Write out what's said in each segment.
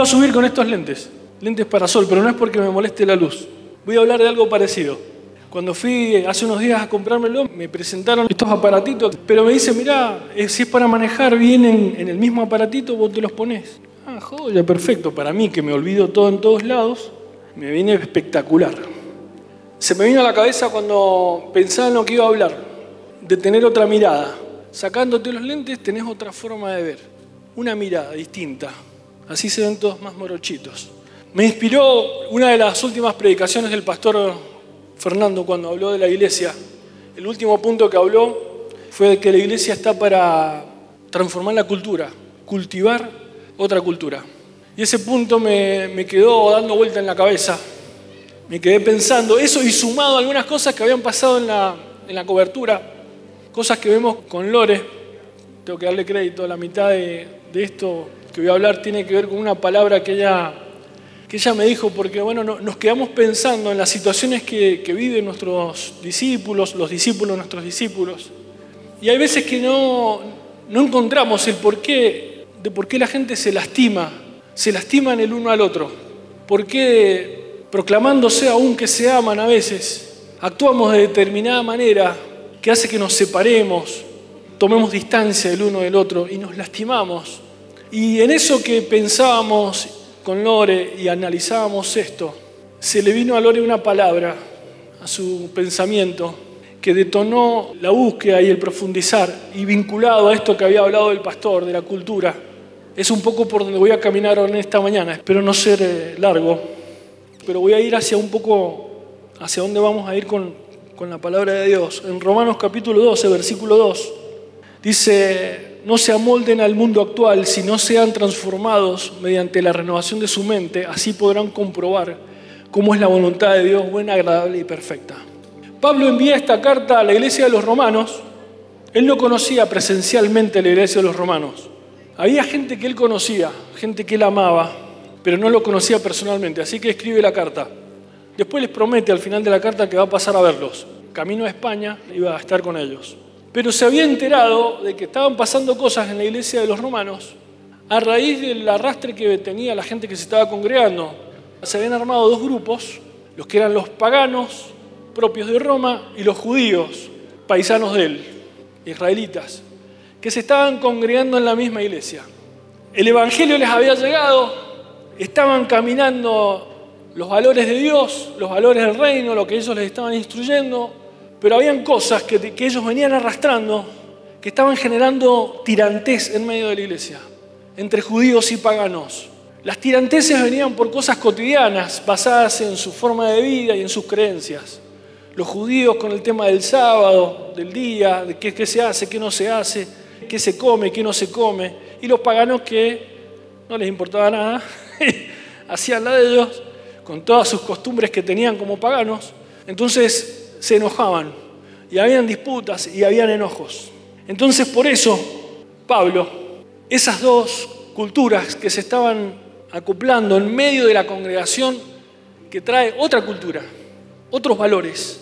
Iba a subir con estos lentes, lentes para sol, pero no es porque me moleste la luz. Voy a hablar de algo parecido. Cuando fui hace unos días a comprármelo, me presentaron estos aparatitos, pero me dice, mira, eh, si es para manejar, vienen en el mismo aparatito, vos te los pones. Ah, joya, perfecto. Para mí, que me olvido todo en todos lados, me viene espectacular. Se me vino a la cabeza cuando pensaba en lo que iba a hablar, de tener otra mirada. Sacándote los lentes tenés otra forma de ver, una mirada distinta. Así se ven todos más morochitos. Me inspiró una de las últimas predicaciones del pastor Fernando cuando habló de la iglesia. El último punto que habló fue que la iglesia está para transformar la cultura, cultivar otra cultura. Y ese punto me, quedó dando vuelta en la cabeza. Me quedé pensando eso y sumado a algunas cosas que habían pasado en la, en la cobertura, cosas que vemos con Lore. Tengo que darle crédito, la mitad de, de esto que voy a hablar tiene que ver con una palabra que ella, que ella me dijo, porque bueno, nos quedamos pensando en las situaciones que, que viven nuestros discípulos, los discípulos nuestros discípulos, y hay veces que no, no encontramos el porqué de por qué la gente se lastima, se lastiman el uno al otro, por qué proclamándose aún que se aman a veces, actuamos de determinada manera que hace que nos separemos, tomemos distancia el uno del otro y nos lastimamos y en eso que pensábamos con Lore y analizábamos esto, se le vino a Lore una palabra, a su pensamiento, que detonó la búsqueda y el profundizar, y vinculado a esto que había hablado el pastor, de la cultura. Es un poco por donde voy a caminar en esta mañana, espero no ser eh, largo, pero voy a ir hacia un poco, hacia dónde vamos a ir con, con la palabra de Dios. En Romanos capítulo 12, versículo 2, dice, no se amolden al mundo actual, sino sean transformados mediante la renovación de su mente, así podrán comprobar cómo es la voluntad de Dios buena, agradable y perfecta. Pablo envía esta carta a la iglesia de los romanos. Él no conocía presencialmente la iglesia de los romanos. Había gente que él conocía, gente que él amaba, pero no lo conocía personalmente. Así que escribe la carta. Después les promete al final de la carta que va a pasar a verlos. Camino a España iba a estar con ellos pero se había enterado de que estaban pasando cosas en la iglesia de los romanos a raíz del arrastre que tenía la gente que se estaba congregando. Se habían armado dos grupos, los que eran los paganos propios de Roma y los judíos, paisanos de él, israelitas, que se estaban congregando en la misma iglesia. El Evangelio les había llegado, estaban caminando los valores de Dios, los valores del reino, lo que ellos les estaban instruyendo, pero habían cosas que, ellos venían arrastrando que estaban generando tirantes en medio de la iglesia, entre judíos y paganos. Las tiranteses venían por cosas cotidianas, basadas en su forma de vida y en sus creencias. Los judíos con el tema del sábado, del día, de qué, qué se hace, qué no se hace, qué se come, qué no se come. Y los paganos que no les importaba nada, hacían la de ellos, con todas sus costumbres que tenían como paganos. Entonces se enojaban y habían disputas y habían enojos. Entonces por eso Pablo, esas dos culturas que se estaban acoplando en medio de la congregación que trae otra cultura, otros valores,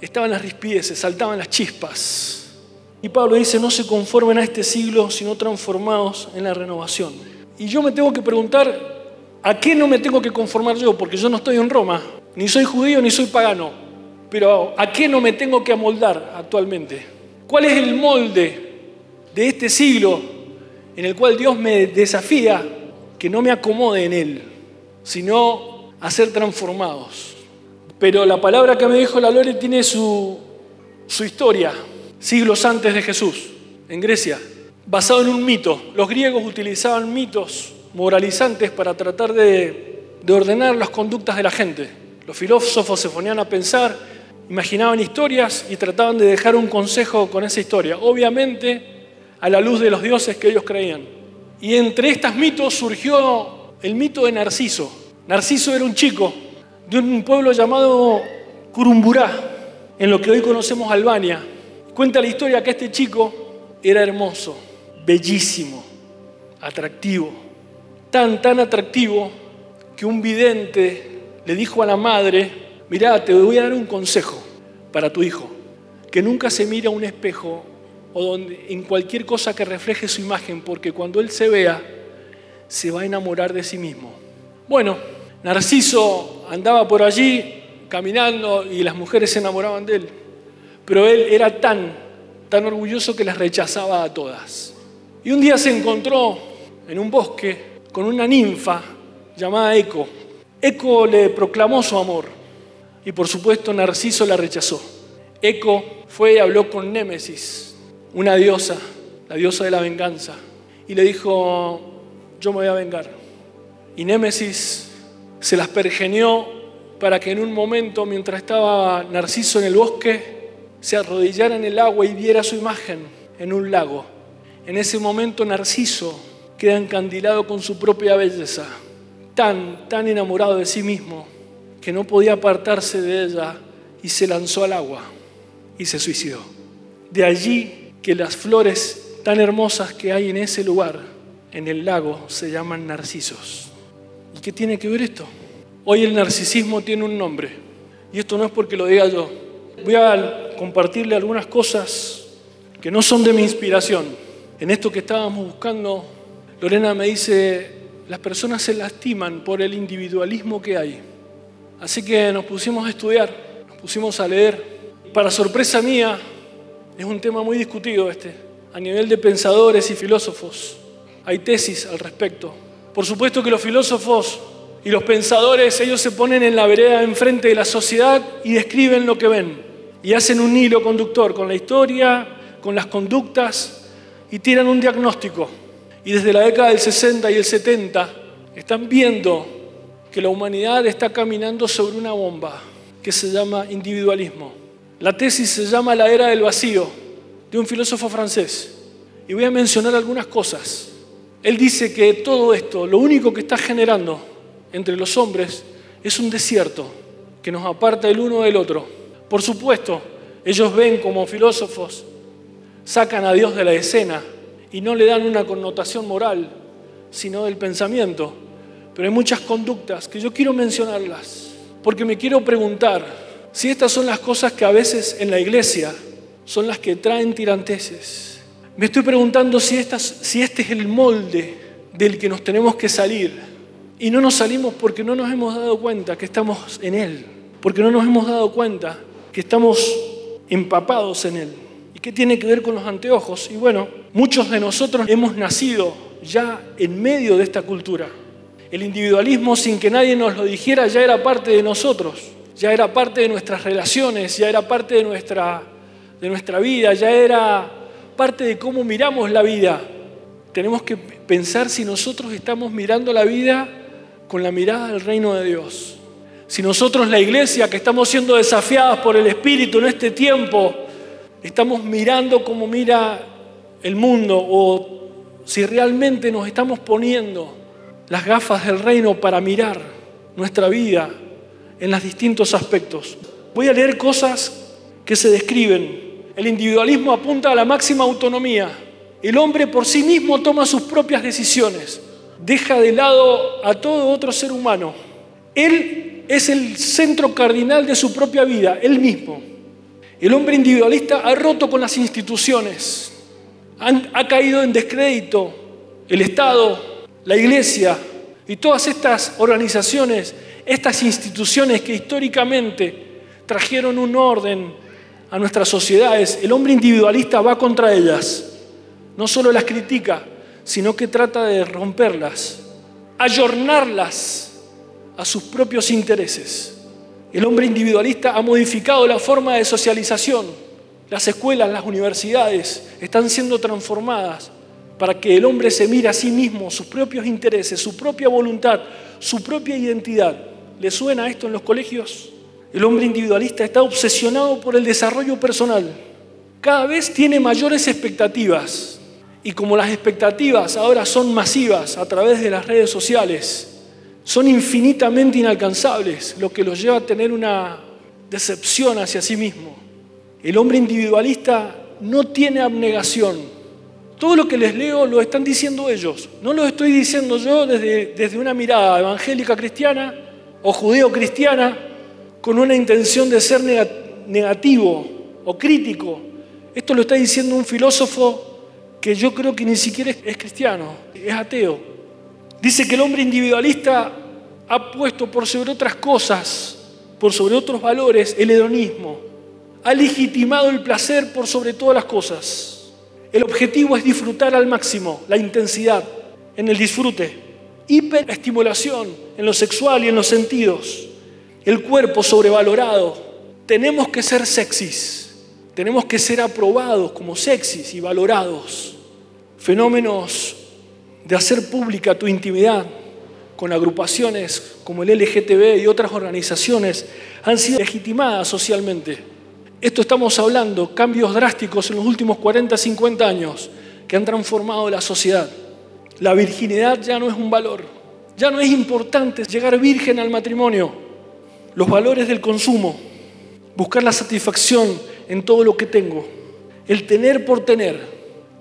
estaban las rispideces, saltaban las chispas. Y Pablo dice, no se conformen a este siglo, sino transformados en la renovación. Y yo me tengo que preguntar, ¿a qué no me tengo que conformar yo? Porque yo no estoy en Roma, ni soy judío, ni soy pagano. Pero ¿a qué no me tengo que amoldar actualmente? ¿Cuál es el molde de este siglo en el cual Dios me desafía que no me acomode en él, sino a ser transformados? Pero la palabra que me dijo la Lore tiene su, su historia, siglos antes de Jesús, en Grecia, basado en un mito. Los griegos utilizaban mitos moralizantes para tratar de, de ordenar las conductas de la gente. Los filósofos se ponían a pensar imaginaban historias y trataban de dejar un consejo con esa historia, obviamente a la luz de los dioses que ellos creían. Y entre estos mitos surgió el mito de Narciso. Narciso era un chico de un pueblo llamado Curumburá, en lo que hoy conocemos Albania. Cuenta la historia que este chico era hermoso, bellísimo, atractivo, tan, tan atractivo que un vidente le dijo a la madre, Mirá, te voy a dar un consejo para tu hijo, que nunca se mire a un espejo o en cualquier cosa que refleje su imagen, porque cuando él se vea, se va a enamorar de sí mismo. Bueno, Narciso andaba por allí caminando y las mujeres se enamoraban de él, pero él era tan, tan orgulloso que las rechazaba a todas. Y un día se encontró en un bosque con una ninfa llamada Eco. Eco le proclamó su amor y por supuesto Narciso la rechazó. Eco fue y habló con Némesis, una diosa, la diosa de la venganza, y le dijo, yo me voy a vengar. Y Némesis se las pergenió para que en un momento, mientras estaba Narciso en el bosque, se arrodillara en el agua y viera su imagen en un lago. En ese momento Narciso queda encandilado con su propia belleza, tan, tan enamorado de sí mismo, que no podía apartarse de ella y se lanzó al agua y se suicidó. De allí que las flores tan hermosas que hay en ese lugar, en el lago, se llaman narcisos. ¿Y qué tiene que ver esto? Hoy el narcisismo tiene un nombre. Y esto no es porque lo diga yo. Voy a compartirle algunas cosas que no son de mi inspiración. En esto que estábamos buscando, Lorena me dice, las personas se lastiman por el individualismo que hay. Así que nos pusimos a estudiar, nos pusimos a leer. Para sorpresa mía, es un tema muy discutido este, a nivel de pensadores y filósofos. Hay tesis al respecto. Por supuesto que los filósofos y los pensadores, ellos se ponen en la vereda enfrente de la sociedad y describen lo que ven. Y hacen un hilo conductor con la historia, con las conductas y tiran un diagnóstico. Y desde la década del 60 y el 70 están viendo que la humanidad está caminando sobre una bomba que se llama individualismo. La tesis se llama La era del vacío, de un filósofo francés. Y voy a mencionar algunas cosas. Él dice que todo esto, lo único que está generando entre los hombres, es un desierto que nos aparta el uno del otro. Por supuesto, ellos ven como filósofos, sacan a Dios de la escena y no le dan una connotación moral, sino del pensamiento. Pero hay muchas conductas que yo quiero mencionarlas, porque me quiero preguntar, si estas son las cosas que a veces en la iglesia son las que traen tiranteses, me estoy preguntando si, si este es el molde del que nos tenemos que salir. Y no nos salimos porque no nos hemos dado cuenta que estamos en Él, porque no nos hemos dado cuenta que estamos empapados en Él. ¿Y qué tiene que ver con los anteojos? Y bueno, muchos de nosotros hemos nacido ya en medio de esta cultura. El individualismo, sin que nadie nos lo dijera, ya era parte de nosotros ya era parte de nuestras relaciones, ya era parte de nuestra, de nuestra vida, ya era parte de cómo miramos la vida. Tenemos que pensar si nosotros estamos mirando la vida con la mirada del reino de Dios. Si nosotros, la iglesia, que estamos siendo desafiadas por el Espíritu en este tiempo, estamos mirando como mira el mundo o si realmente nos estamos poniendo las gafas del reino para mirar nuestra vida en los distintos aspectos. Voy a leer cosas que se describen. El individualismo apunta a la máxima autonomía. El hombre por sí mismo toma sus propias decisiones. Deja de lado a todo otro ser humano. Él es el centro cardinal de su propia vida, él mismo. El hombre individualista ha roto con las instituciones, ha caído en descrédito el Estado, la Iglesia y todas estas organizaciones estas instituciones que históricamente trajeron un orden a nuestras sociedades, el hombre individualista va contra ellas. No solo las critica, sino que trata de romperlas, ayornarlas a sus propios intereses. El hombre individualista ha modificado la forma de socialización. Las escuelas, las universidades están siendo transformadas para que el hombre se mire a sí mismo, sus propios intereses, su propia voluntad, su propia identidad ¿Le suena esto en los colegios? El hombre individualista está obsesionado por el desarrollo personal. Cada vez tiene mayores expectativas. Y como las expectativas ahora son masivas a través de las redes sociales, son infinitamente inalcanzables, lo que los lleva a tener una decepción hacia sí mismo. El hombre individualista no tiene abnegación. Todo lo que les leo lo están diciendo ellos. No lo estoy diciendo yo desde, desde una mirada evangélica cristiana, o judeo-cristiana con una intención de ser negativo o crítico. Esto lo está diciendo un filósofo que yo creo que ni siquiera es cristiano, es ateo. Dice que el hombre individualista ha puesto por sobre otras cosas, por sobre otros valores, el hedonismo. Ha legitimado el placer por sobre todas las cosas. El objetivo es disfrutar al máximo, la intensidad, en el disfrute. Hiperestimulación en lo sexual y en los sentidos. El cuerpo sobrevalorado. Tenemos que ser sexys. Tenemos que ser aprobados como sexys y valorados. Fenómenos de hacer pública tu intimidad con agrupaciones como el LGTB y otras organizaciones han sido legitimadas socialmente. Esto estamos hablando, cambios drásticos en los últimos 40, 50 años que han transformado la sociedad. La virginidad ya no es un valor, ya no es importante llegar virgen al matrimonio. Los valores del consumo, buscar la satisfacción en todo lo que tengo, el tener por tener,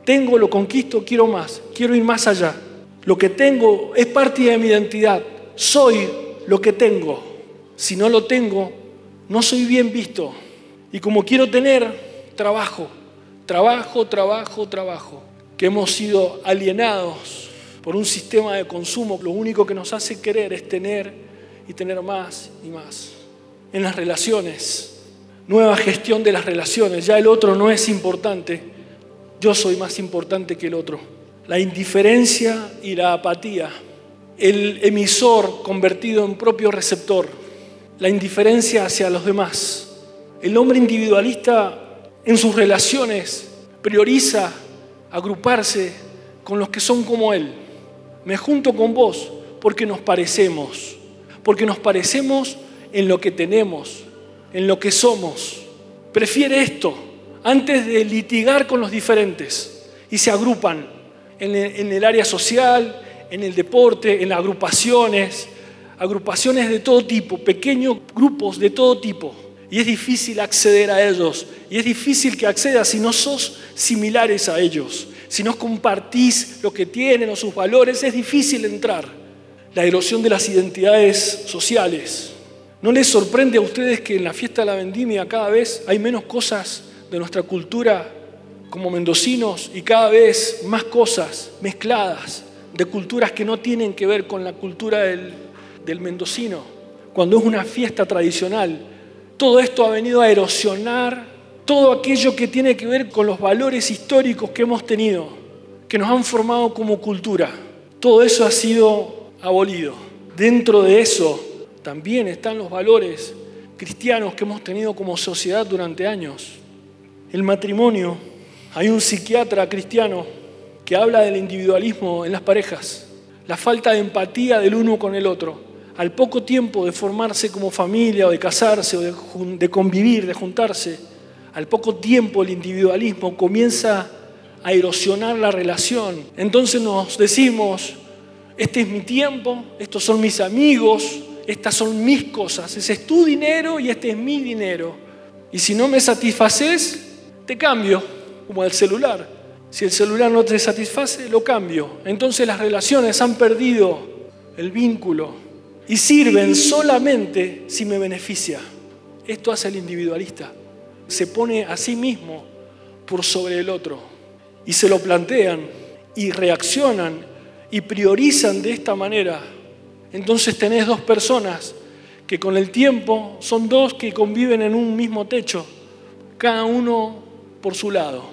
tengo, lo conquisto, quiero más, quiero ir más allá. Lo que tengo es parte de mi identidad. Soy lo que tengo. Si no lo tengo, no soy bien visto. Y como quiero tener, trabajo, trabajo, trabajo, trabajo. Que hemos sido alienados por un sistema de consumo. Lo único que nos hace querer es tener y tener más y más. En las relaciones, nueva gestión de las relaciones. Ya el otro no es importante yo soy más importante que el otro. La indiferencia y la apatía, el emisor convertido en propio receptor, la indiferencia hacia los demás. El hombre individualista en sus relaciones prioriza agruparse con los que son como él. Me junto con vos porque nos parecemos, porque nos parecemos en lo que tenemos, en lo que somos. Prefiere esto antes de litigar con los diferentes y se agrupan en el, área social, en el deporte, en agrupaciones, agrupaciones de todo tipo, pequeños grupos de todo tipo. Y es difícil acceder a ellos. Y es difícil que accedas si no sos similares a ellos. Si no compartís lo que tienen o sus valores, es difícil entrar. La erosión de las identidades sociales. ¿No les sorprende a ustedes que en la fiesta de la vendimia cada vez hay menos cosas de nuestra cultura como mendocinos y cada vez más cosas mezcladas de culturas que no tienen que ver con la cultura del, del mendocino. Cuando es una fiesta tradicional, todo esto ha venido a erosionar todo aquello que tiene que ver con los valores históricos que hemos tenido, que nos han formado como cultura. Todo eso ha sido abolido. Dentro de eso también están los valores cristianos que hemos tenido como sociedad durante años el matrimonio, hay un psiquiatra cristiano que habla del individualismo en las parejas, la falta de empatía del uno con el otro. Al poco tiempo de formarse como familia o de casarse o de, convivir, de juntarse, al poco tiempo el individualismo comienza a erosionar la relación. Entonces nos decimos, este es mi tiempo, estos son mis amigos, estas son mis cosas, ese es tu dinero y este es mi dinero. Y si no me satisfaces, te cambio, como el celular. Si el celular no te satisface, lo cambio. Entonces las relaciones han perdido el vínculo y sirven solamente si me beneficia. Esto hace el individualista. Se pone a sí mismo por sobre el otro y se lo plantean y reaccionan y priorizan de esta manera. Entonces tenés dos personas que con el tiempo son dos que conviven en un mismo techo, cada uno por su lado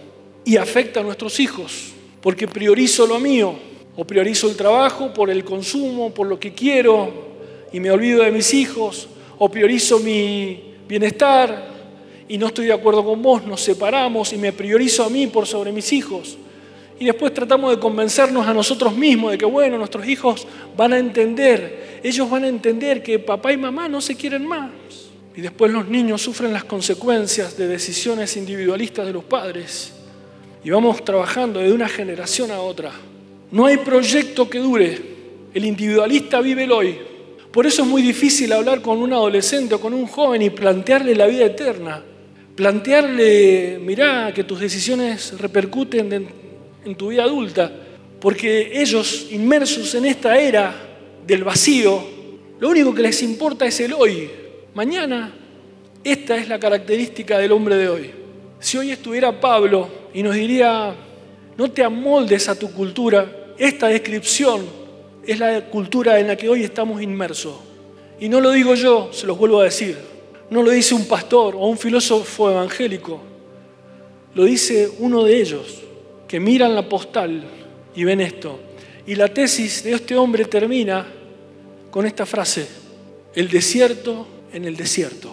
y afecta a nuestros hijos, porque priorizo lo mío o priorizo el trabajo por el consumo, por lo que quiero y me olvido de mis hijos, o priorizo mi bienestar y no estoy de acuerdo con vos, nos separamos y me priorizo a mí por sobre mis hijos. Y después tratamos de convencernos a nosotros mismos de que, bueno, nuestros hijos van a entender, ellos van a entender que papá y mamá no se quieren más. Y después los niños sufren las consecuencias de decisiones individualistas de los padres. Y vamos trabajando de una generación a otra. No hay proyecto que dure. El individualista vive el hoy. Por eso es muy difícil hablar con un adolescente o con un joven y plantearle la vida eterna. Plantearle, mirá, que tus decisiones repercuten en tu vida adulta. Porque ellos, inmersos en esta era del vacío, lo único que les importa es el hoy, Mañana, esta es la característica del hombre de hoy. Si hoy estuviera Pablo y nos diría, no te amoldes a tu cultura, esta descripción es la cultura en la que hoy estamos inmersos. Y no lo digo yo, se los vuelvo a decir. No lo dice un pastor o un filósofo evangélico. Lo dice uno de ellos, que miran la postal y ven esto. Y la tesis de este hombre termina con esta frase, el desierto en el desierto.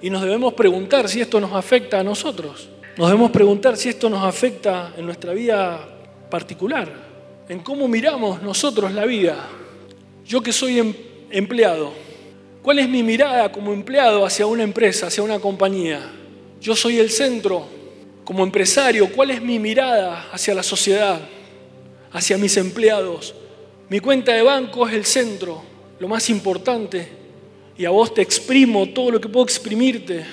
Y nos debemos preguntar si esto nos afecta a nosotros. Nos debemos preguntar si esto nos afecta en nuestra vida particular, en cómo miramos nosotros la vida. Yo que soy em, empleado, ¿cuál es mi mirada como empleado hacia una empresa, hacia una compañía? Yo soy el centro. Como empresario, ¿cuál es mi mirada hacia la sociedad, hacia mis empleados? Mi cuenta de banco es el centro, lo más importante. Y a vos te exprimo todo lo que puedo exprimirte.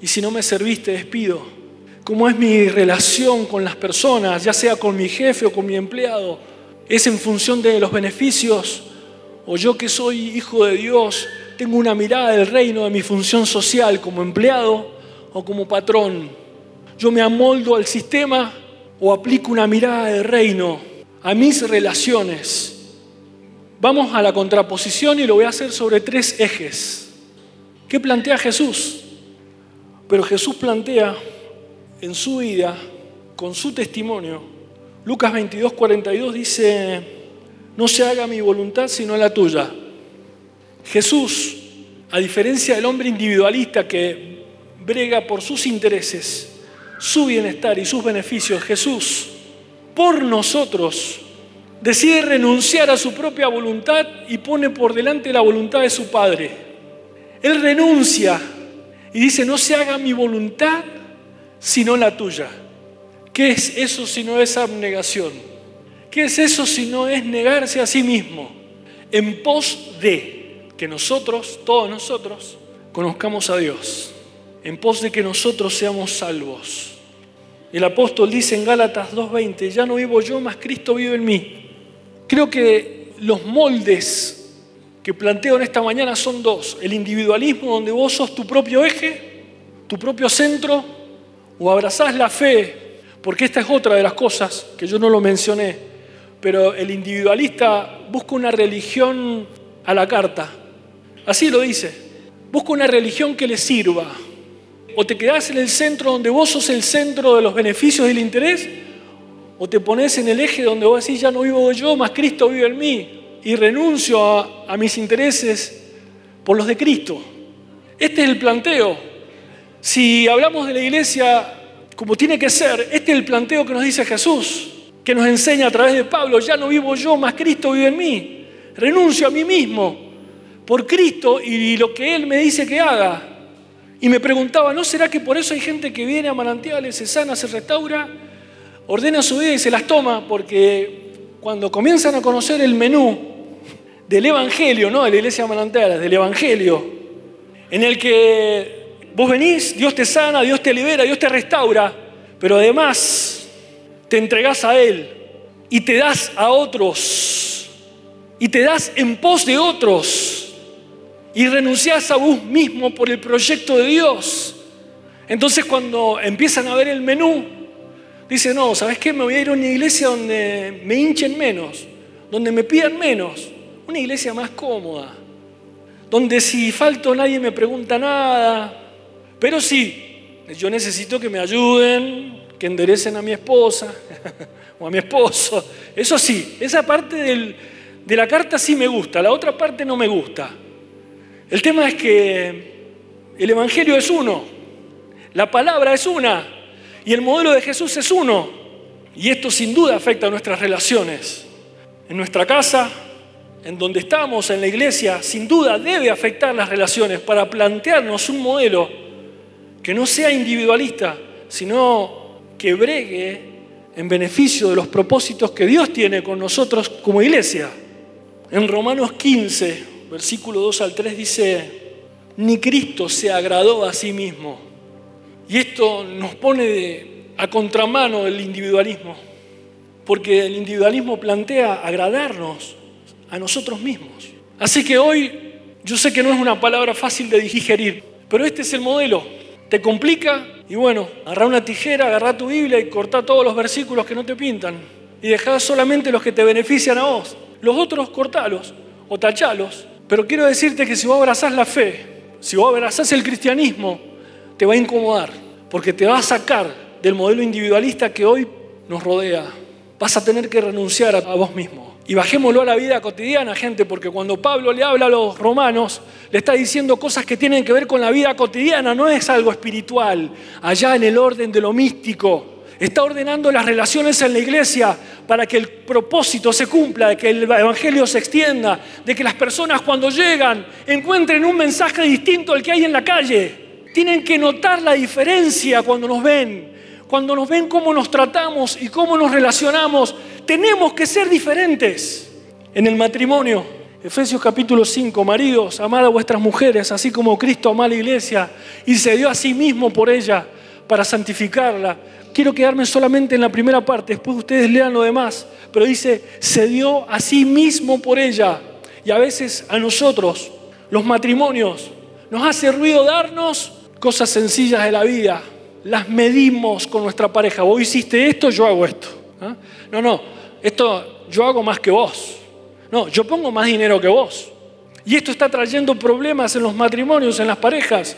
Y si no me serviste, despido cómo es mi relación con las personas, ya sea con mi jefe o con mi empleado. ¿Es en función de los beneficios? ¿O yo que soy hijo de Dios tengo una mirada del reino de mi función social como empleado o como patrón? ¿Yo me amoldo al sistema o aplico una mirada del reino a mis relaciones? Vamos a la contraposición y lo voy a hacer sobre tres ejes. ¿Qué plantea Jesús? Pero Jesús plantea en su vida, con su testimonio. Lucas 22, 42 dice, no se haga mi voluntad sino la tuya. Jesús, a diferencia del hombre individualista que brega por sus intereses, su bienestar y sus beneficios, Jesús, por nosotros, decide renunciar a su propia voluntad y pone por delante la voluntad de su Padre. Él renuncia y dice, no se haga mi voluntad, sino la tuya. ¿Qué es eso si no es abnegación? ¿Qué es eso si no es negarse a sí mismo en pos de que nosotros, todos nosotros, conozcamos a Dios, en pos de que nosotros seamos salvos? El apóstol dice en Gálatas 2.20, ya no vivo yo, mas Cristo vive en mí. Creo que los moldes que planteo en esta mañana son dos. El individualismo, donde vos sos tu propio eje, tu propio centro, o abrazás la fe, porque esta es otra de las cosas que yo no lo mencioné, pero el individualista busca una religión a la carta. Así lo dice. Busca una religión que le sirva. O te quedás en el centro donde vos sos el centro de los beneficios y el interés, o te pones en el eje donde vos decís, ya no vivo yo, más Cristo vive en mí, y renuncio a, a mis intereses por los de Cristo. Este es el planteo. Si hablamos de la iglesia como tiene que ser, este es el planteo que nos dice Jesús, que nos enseña a través de Pablo, ya no vivo yo, más Cristo vive en mí. Renuncio a mí mismo por Cristo y lo que Él me dice que haga. Y me preguntaba, ¿no será que por eso hay gente que viene a manantiales, se sana, se restaura, ordena su vida y se las toma? Porque cuando comienzan a conocer el menú del Evangelio, no de la iglesia manantiales, del Evangelio, en el que Vos venís, Dios te sana, Dios te libera, Dios te restaura, pero además te entregás a Él y te das a otros y te das en pos de otros y renunciás a vos mismo por el proyecto de Dios. Entonces cuando empiezan a ver el menú, dice, no, ¿sabes qué? Me voy a ir a una iglesia donde me hinchen menos, donde me pidan menos, una iglesia más cómoda, donde si falto nadie me pregunta nada, pero sí, yo necesito que me ayuden, que enderecen a mi esposa o a mi esposo. Eso sí, esa parte de la carta sí me gusta, la otra parte no me gusta. El tema es que el Evangelio es uno, la palabra es una y el modelo de Jesús es uno. Y esto sin duda afecta a nuestras relaciones. En nuestra casa, en donde estamos, en la iglesia, sin duda debe afectar las relaciones para plantearnos un modelo que no sea individualista, sino que bregue en beneficio de los propósitos que Dios tiene con nosotros como iglesia. En Romanos 15, versículo 2 al 3 dice, ni Cristo se agradó a sí mismo. Y esto nos pone a contramano del individualismo, porque el individualismo plantea agradarnos a nosotros mismos. Así que hoy yo sé que no es una palabra fácil de digerir, pero este es el modelo te complica y bueno, agarra una tijera, agarra tu Biblia y corta todos los versículos que no te pintan y dejá solamente los que te benefician a vos. Los otros cortalos o tachalos. Pero quiero decirte que si vos abrazás la fe, si vos abrazás el cristianismo, te va a incomodar, porque te va a sacar del modelo individualista que hoy nos rodea. Vas a tener que renunciar a vos mismo. Y bajémoslo a la vida cotidiana, gente, porque cuando Pablo le habla a los romanos, le está diciendo cosas que tienen que ver con la vida cotidiana, no es algo espiritual, allá en el orden de lo místico. Está ordenando las relaciones en la iglesia para que el propósito se cumpla, de que el evangelio se extienda, de que las personas cuando llegan encuentren un mensaje distinto al que hay en la calle. Tienen que notar la diferencia cuando nos ven, cuando nos ven cómo nos tratamos y cómo nos relacionamos. Tenemos que ser diferentes en el matrimonio. Efesios capítulo 5, maridos, amad a vuestras mujeres, así como Cristo amó a la iglesia y se dio a sí mismo por ella para santificarla. Quiero quedarme solamente en la primera parte, después ustedes lean lo demás, pero dice, se dio a sí mismo por ella. Y a veces a nosotros, los matrimonios, nos hace ruido darnos cosas sencillas de la vida. Las medimos con nuestra pareja. Vos hiciste esto, yo hago esto. ¿ah? No, no, esto yo hago más que vos. No, yo pongo más dinero que vos. Y esto está trayendo problemas en los matrimonios, en las parejas.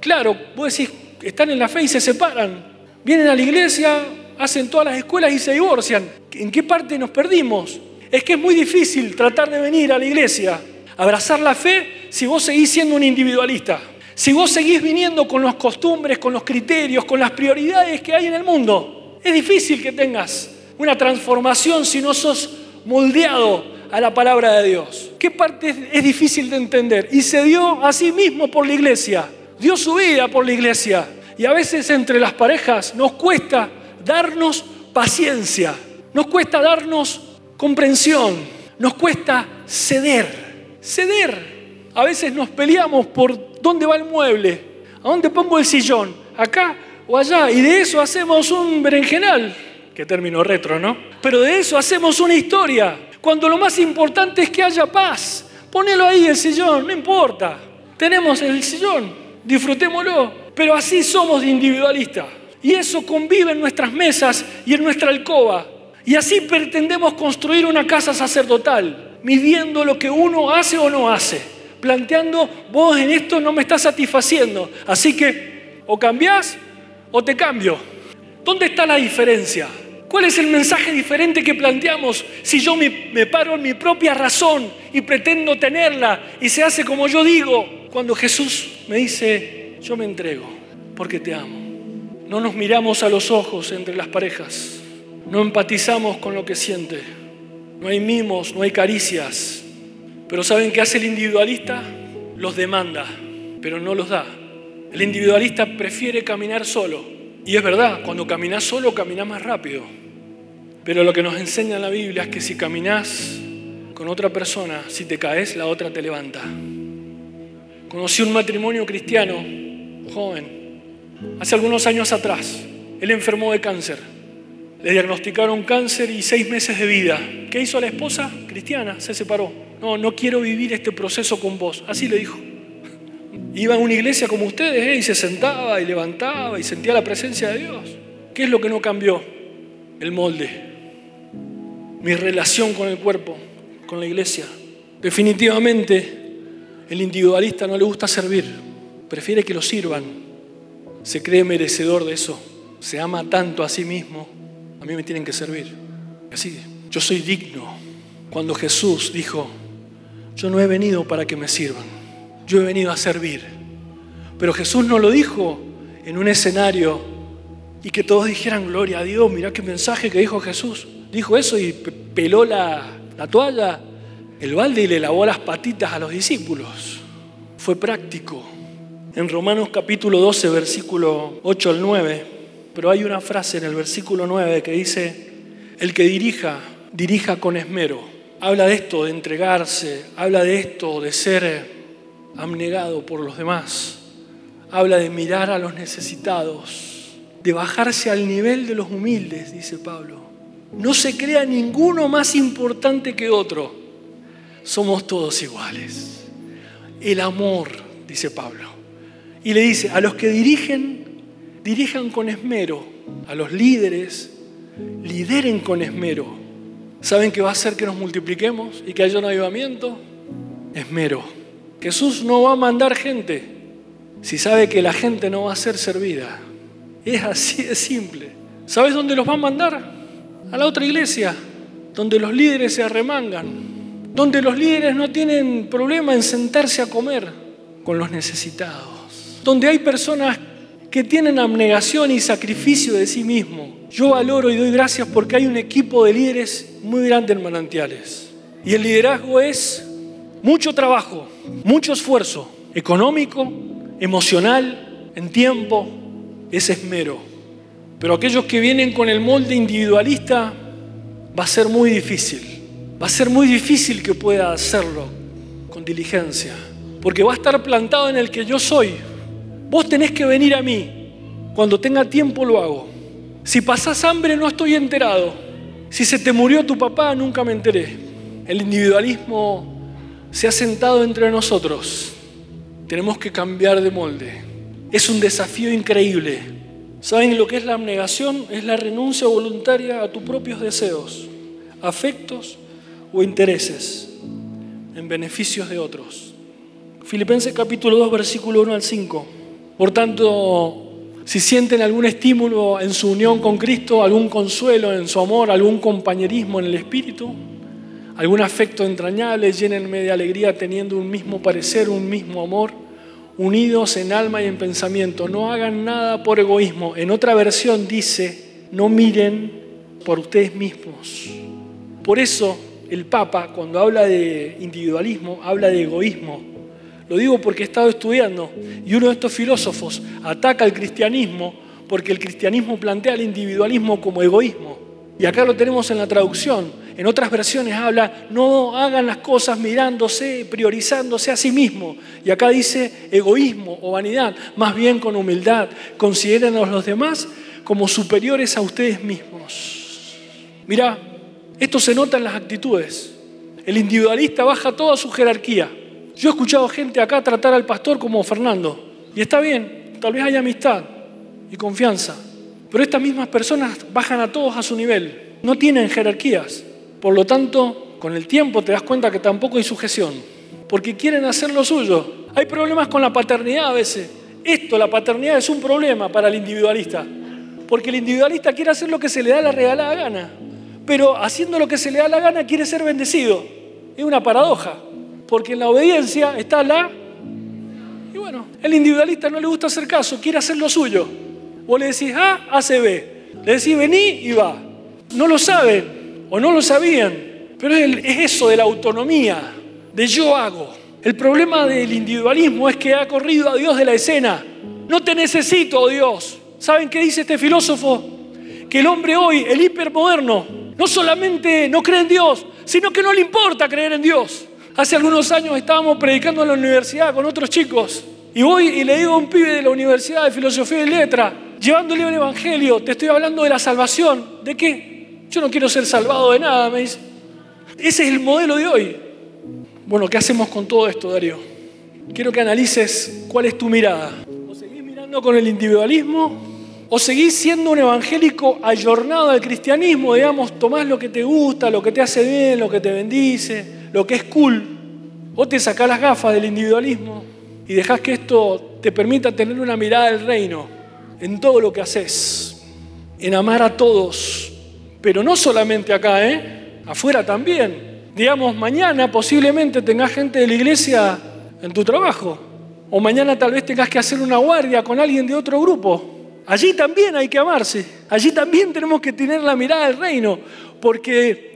Claro, vos decís, están en la fe y se separan. Vienen a la iglesia, hacen todas las escuelas y se divorcian. ¿En qué parte nos perdimos? Es que es muy difícil tratar de venir a la iglesia, abrazar la fe, si vos seguís siendo un individualista. Si vos seguís viniendo con las costumbres, con los criterios, con las prioridades que hay en el mundo. Es difícil que tengas una transformación si no sos moldeado a la palabra de Dios. ¿Qué parte es difícil de entender? Y se dio a sí mismo por la iglesia dio su vida por la iglesia. Y a veces entre las parejas nos cuesta darnos paciencia, nos cuesta darnos comprensión, nos cuesta ceder, ceder. A veces nos peleamos por dónde va el mueble, a dónde pongo el sillón, acá o allá, y de eso hacemos un berenjenal, que término retro, ¿no? Pero de eso hacemos una historia, cuando lo más importante es que haya paz. Ponelo ahí el sillón, no importa. Tenemos el sillón, disfrutémoslo. Pero así somos individualistas. Y eso convive en nuestras mesas y en nuestra alcoba. Y así pretendemos construir una casa sacerdotal, midiendo lo que uno hace o no hace, planteando, vos en esto no me estás satisfaciendo, así que o cambiás o te cambio. ¿Dónde está la diferencia? ¿Cuál es el mensaje diferente que planteamos si yo me, paro en mi propia razón y pretendo tenerla y se hace como yo digo? cuando Jesús me dice, yo me entrego porque te amo. No nos miramos a los ojos entre las parejas, no empatizamos con lo que siente, no hay mimos, no hay caricias. Pero ¿saben qué hace el individualista? Los demanda, pero no los da. El individualista prefiere caminar solo. Y es verdad, cuando caminas solo caminas más rápido. Pero lo que nos enseña la Biblia es que si caminas con otra persona, si te caes, la otra te levanta. Conocí un matrimonio cristiano, joven, hace algunos años atrás. Él enfermó de cáncer. Le diagnosticaron cáncer y seis meses de vida. ¿Qué hizo la esposa? Cristiana, se separó. No, no quiero vivir este proceso con vos. Así le dijo. Iba a una iglesia como ustedes ¿eh? y se sentaba y levantaba y sentía la presencia de Dios. ¿Qué es lo que no cambió? El molde. Mi relación con el cuerpo, con la iglesia. Definitivamente el individualista no le gusta servir, prefiere que lo sirvan. Se cree merecedor de eso, se ama tanto a sí mismo. A mí me tienen que servir. Así, yo soy digno. Cuando Jesús dijo, yo no he venido para que me sirvan, yo he venido a servir. Pero Jesús no lo dijo en un escenario y que todos dijeran, gloria a Dios, mira qué mensaje que dijo Jesús. Dijo eso y peló la, la toalla el balde y le lavó las patitas a los discípulos. Fue práctico. En Romanos capítulo 12, versículo 8 al 9, pero hay una frase en el versículo 9 que dice, el que dirija, dirija con esmero. Habla de esto, de entregarse, habla de esto, de ser abnegado por los demás. Habla de mirar a los necesitados, de bajarse al nivel de los humildes, dice Pablo. No se crea ninguno más importante que otro somos todos iguales. El amor, dice Pablo. Y le dice, a los que dirigen, dirijan con esmero. A los líderes, lideren con esmero. ¿Saben qué va a hacer que nos multipliquemos y que haya un avivamiento? Esmero. Jesús no va a mandar gente si sabe que la gente no va a ser servida. Es así de simple. ¿Sabes dónde los va a mandar? A la otra iglesia, donde los líderes se arremangan, donde los líderes no tienen problema en sentarse a comer con los necesitados, donde hay personas que tienen abnegación y sacrificio de sí mismo. Yo valoro y doy gracias porque hay un equipo de líderes muy grande en manantiales. Y el liderazgo es mucho trabajo, mucho esfuerzo económico, emocional, en tiempo, es esmero. Pero aquellos que vienen con el molde individualista va a ser muy difícil. Va a ser muy difícil que pueda hacerlo con diligencia. Porque va a estar plantado en el que yo soy. Vos tenés que venir a mí. Cuando tenga tiempo lo hago. Si pasás hambre no estoy enterado. Si se te murió tu papá nunca me enteré. El individualismo se ha sentado entre nosotros. Tenemos que cambiar de molde. Es un desafío increíble. ¿Saben lo que es la abnegación? Es la renuncia voluntaria a tus propios deseos, afectos o intereses en beneficios de otros. Filipenses capítulo 2, versículo 1 al 5. Por tanto, si sienten algún estímulo en su unión con Cristo, algún consuelo en su amor, algún compañerismo en el Espíritu, algún afecto entrañable, llénenme de alegría teniendo un mismo parecer, un mismo amor, unidos en alma y en pensamiento. No hagan nada por egoísmo. En otra versión dice, no miren por ustedes mismos. Por eso el Papa, cuando habla de individualismo, habla de egoísmo. Lo digo porque he estado estudiando y uno de estos filósofos ataca al cristianismo porque el cristianismo plantea el individualismo como egoísmo. Y acá lo tenemos en la traducción. En otras versiones habla, no hagan las cosas mirándose, priorizándose a sí mismo. Y acá dice egoísmo o vanidad, más bien con humildad. Consideren a los demás como superiores a ustedes mismos. Mirá, esto se nota en las actitudes. El individualista baja toda su jerarquía. Yo he escuchado gente acá tratar al pastor como Fernando. Y está bien, tal vez haya amistad y confianza. Pero estas mismas personas bajan a todos a su nivel. No tienen jerarquías. Por lo tanto, con el tiempo te das cuenta que tampoco hay sujeción, porque quieren hacer lo suyo. Hay problemas con la paternidad a veces. Esto, la paternidad, es un problema para el individualista, porque el individualista quiere hacer lo que se le da la regalada gana, pero haciendo lo que se le da la gana quiere ser bendecido. Es una paradoja, porque en la obediencia está la... Y bueno, el individualista no le gusta hacer caso, quiere hacer lo suyo. Vos le decís A, hace B. Le decís vení y va. No lo saben, o no lo sabían, pero es eso de la autonomía, de yo hago. El problema del individualismo es que ha corrido a Dios de la escena. No te necesito, oh Dios. ¿Saben qué dice este filósofo? Que el hombre hoy, el hipermoderno, no solamente no cree en Dios, sino que no le importa creer en Dios. Hace algunos años estábamos predicando en la universidad con otros chicos y voy y le digo a un pibe de la Universidad de Filosofía y Letra, llevándole el Evangelio, te estoy hablando de la salvación. ¿De qué? Yo no quiero ser salvado de nada, me dice. Ese es el modelo de hoy. Bueno, ¿qué hacemos con todo esto, Darío? Quiero que analices cuál es tu mirada. ¿O seguís mirando con el individualismo? ¿O seguís siendo un evangélico ayornado al cristianismo? Digamos, tomás lo que te gusta, lo que te hace bien, lo que te bendice, lo que es cool. ¿O te sacás las gafas del individualismo y dejás que esto te permita tener una mirada del reino en todo lo que haces? En amar a todos pero no solamente acá, ¿eh? Afuera también. Digamos, mañana posiblemente tengas gente de la iglesia en tu trabajo. O mañana tal vez tengas que hacer una guardia con alguien de otro grupo. Allí también hay que amarse. Allí también tenemos que tener la mirada del reino. Porque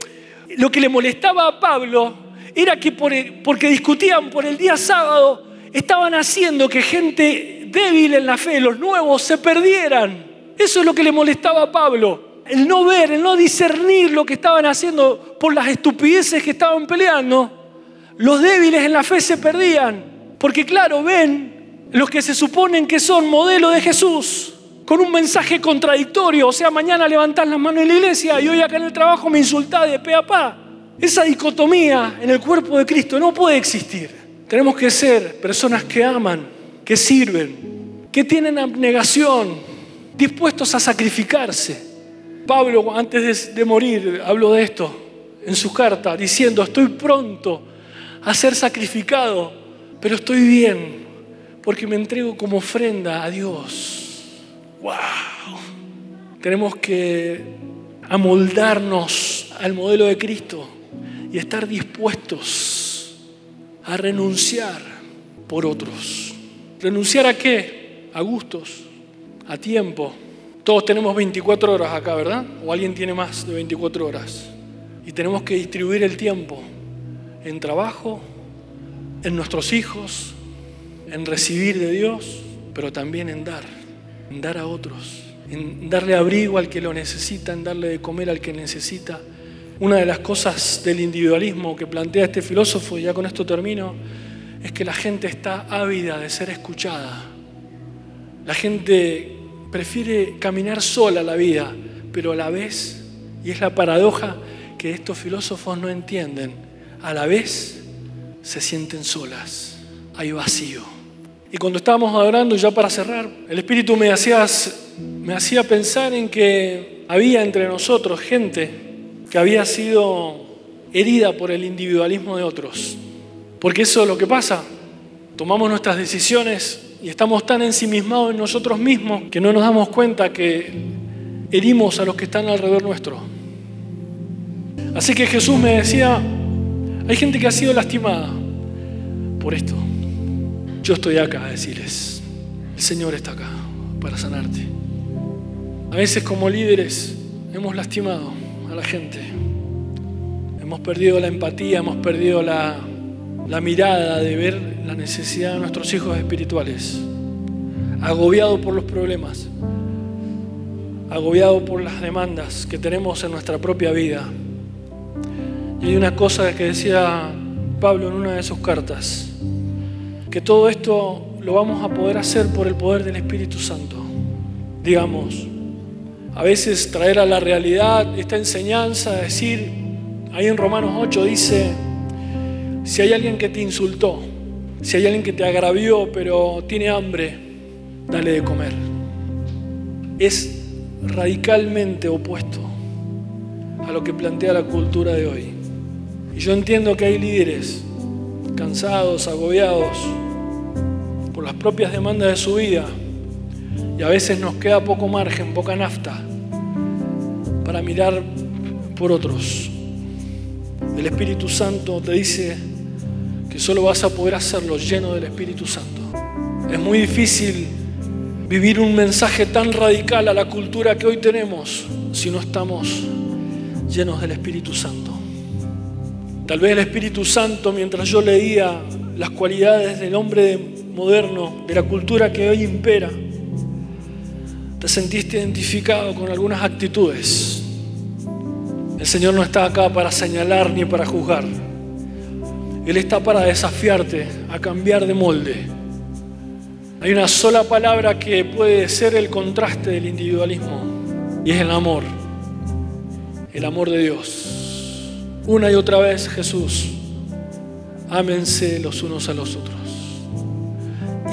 lo que le molestaba a Pablo era que porque discutían por el día sábado, estaban haciendo que gente débil en la fe, los nuevos, se perdieran. Eso es lo que le molestaba a Pablo el no ver, el no discernir lo que estaban haciendo por las estupideces que estaban peleando, los débiles en la fe se perdían. Porque claro, ven los que se suponen que son modelo de Jesús, con un mensaje contradictorio. O sea, mañana levantás las manos en la iglesia y hoy acá en el trabajo me insultás de pe a pa. Esa dicotomía en el cuerpo de Cristo no puede existir. Tenemos que ser personas que aman, que sirven, que tienen abnegación, dispuestos a sacrificarse Pablo, antes de, morir, habló de esto en su carta diciendo, estoy pronto a ser sacrificado, pero estoy bien porque me entrego como ofrenda a Dios. ¡Wow! Tenemos que amoldarnos al modelo de Cristo y estar dispuestos a renunciar por otros. ¿Renunciar a qué? A gustos, a tiempo. Todos tenemos 24 horas acá, ¿verdad? O alguien tiene más de 24 horas. Y tenemos que distribuir el tiempo en trabajo, en nuestros hijos, en recibir de Dios, pero también en dar, en dar a otros, en darle abrigo al que lo necesita, en darle de comer al que necesita. Una de las cosas del individualismo que plantea este filósofo, y ya con esto termino, es que la gente está ávida de ser escuchada. La gente prefiere caminar sola la vida, pero a la vez, y es la paradoja, que estos filósofos no entienden. A la vez se sienten solas, hay vacío. Y cuando estábamos adorando, ya para cerrar, el Espíritu me hacía, me hacía pensar en que había entre nosotros gente que había sido herida por el individualismo de otros. Porque eso es lo que pasa. Tomamos nuestras decisiones y estamos tan ensimismados en nosotros mismos que no nos damos cuenta que herimos a los que están alrededor nuestro. Así que Jesús me decía, hay gente que ha sido lastimada por esto. Yo estoy acá a decirles, el Señor está acá para sanarte. A veces como líderes hemos lastimado a la gente. Hemos perdido la empatía, hemos perdido la, la mirada de ver la necesidad de nuestros hijos espirituales. Agobiado por los problemas, agobiado por las demandas que tenemos en nuestra propia vida y hay una cosa que decía Pablo en una de sus cartas, que todo esto lo vamos a poder hacer por el poder del Espíritu Santo. Digamos, a veces traer a la realidad esta enseñanza, decir, ahí en Romanos 8 dice, si hay alguien que te insultó, si hay alguien que te agravió pero tiene hambre, dale de comer. Es radicalmente opuesto a lo que plantea la cultura de hoy. Y yo entiendo que hay líderes cansados, agobiados por las propias demandas de su vida. Y a veces nos queda poco margen, poca nafta para mirar por otros. El Espíritu Santo te dice que solo vas a poder hacerlo lleno del Espíritu Santo. Es muy difícil vivir un mensaje tan radical a la cultura que hoy tenemos si no estamos llenos del Espíritu Santo. Tal vez el Espíritu Santo, mientras yo leía las cualidades del hombre moderno, de la cultura que hoy impera, te sentiste identificado con algunas actitudes. El Señor no está acá para señalar ni para juzgar. Él está para desafiarte a cambiar de molde. Hay una sola palabra que puede ser el contraste del individualismo y es el amor. El amor de Dios. Una y otra vez Jesús, ámense los unos a los otros.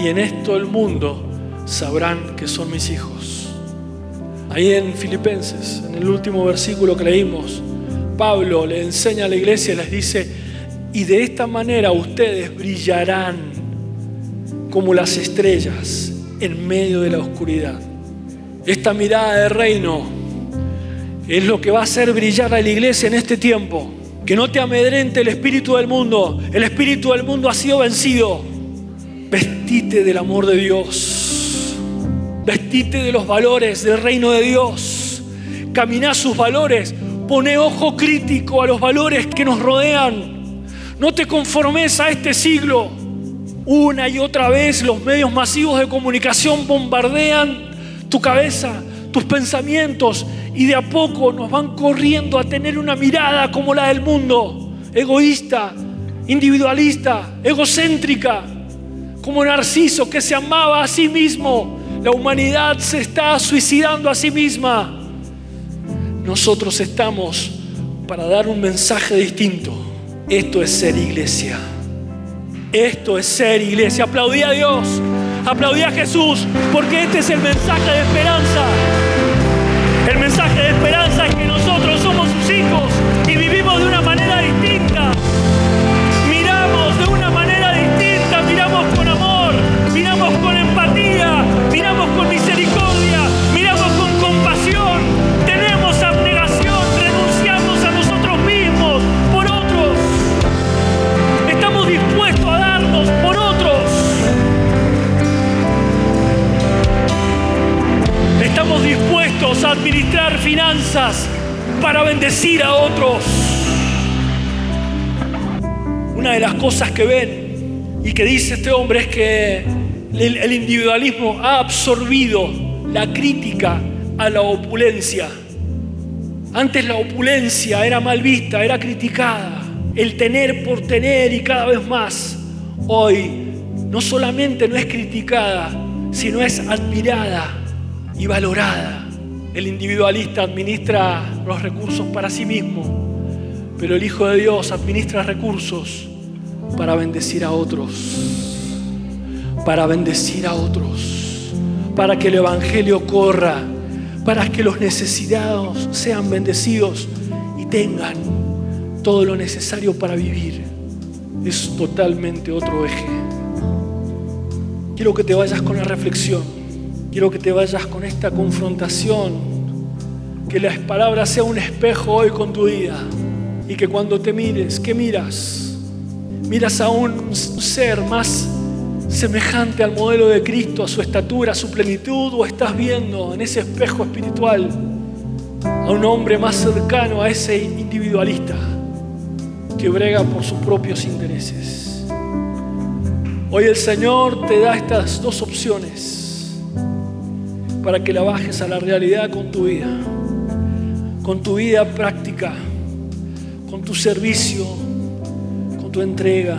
Y en esto el mundo sabrán que son mis hijos. Ahí en Filipenses, en el último versículo que leímos, Pablo le enseña a la iglesia y les dice, y de esta manera ustedes brillarán como las estrellas en medio de la oscuridad. Esta mirada de reino es lo que va a hacer brillar a la iglesia en este tiempo. Que no te amedrente el espíritu del mundo. El espíritu del mundo ha sido vencido. Vestite del amor de Dios. Vestite de los valores del reino de Dios. Camina sus valores. Pone ojo crítico a los valores que nos rodean. No te conformes a este siglo. Una y otra vez los medios masivos de comunicación bombardean tu cabeza, tus pensamientos y de a poco nos van corriendo a tener una mirada como la del mundo, egoísta, individualista, egocéntrica, como Narciso que se amaba a sí mismo. La humanidad se está suicidando a sí misma. Nosotros estamos para dar un mensaje distinto. Esto es ser iglesia. Esto es ser iglesia. Aplaudí a Dios, aplaudí a Jesús, porque este es el mensaje de esperanza. Cosas que ven y que dice este hombre es que el individualismo ha absorbido la crítica a la opulencia. Antes la opulencia era mal vista, era criticada, el tener por tener y cada vez más. Hoy no solamente no es criticada, sino es admirada y valorada. El individualista administra los recursos para sí mismo, pero el Hijo de Dios administra recursos para bendecir a otros, para bendecir a otros, para que el Evangelio corra, para que los necesitados sean bendecidos y tengan todo lo necesario para vivir. Es totalmente otro eje. Quiero que te vayas con la reflexión. Quiero que te vayas con esta confrontación. Que las palabras sean un espejo hoy con tu vida. Y que cuando te mires, ¿qué miras? Miras a un ser más semejante al modelo de Cristo, a su estatura, a su plenitud, o estás viendo en ese espejo espiritual a un hombre más cercano a ese individualista que brega por sus propios intereses. Hoy el Señor te da estas dos opciones para que la bajes a la realidad con tu vida, con tu vida práctica, con tu servicio, tu entrega,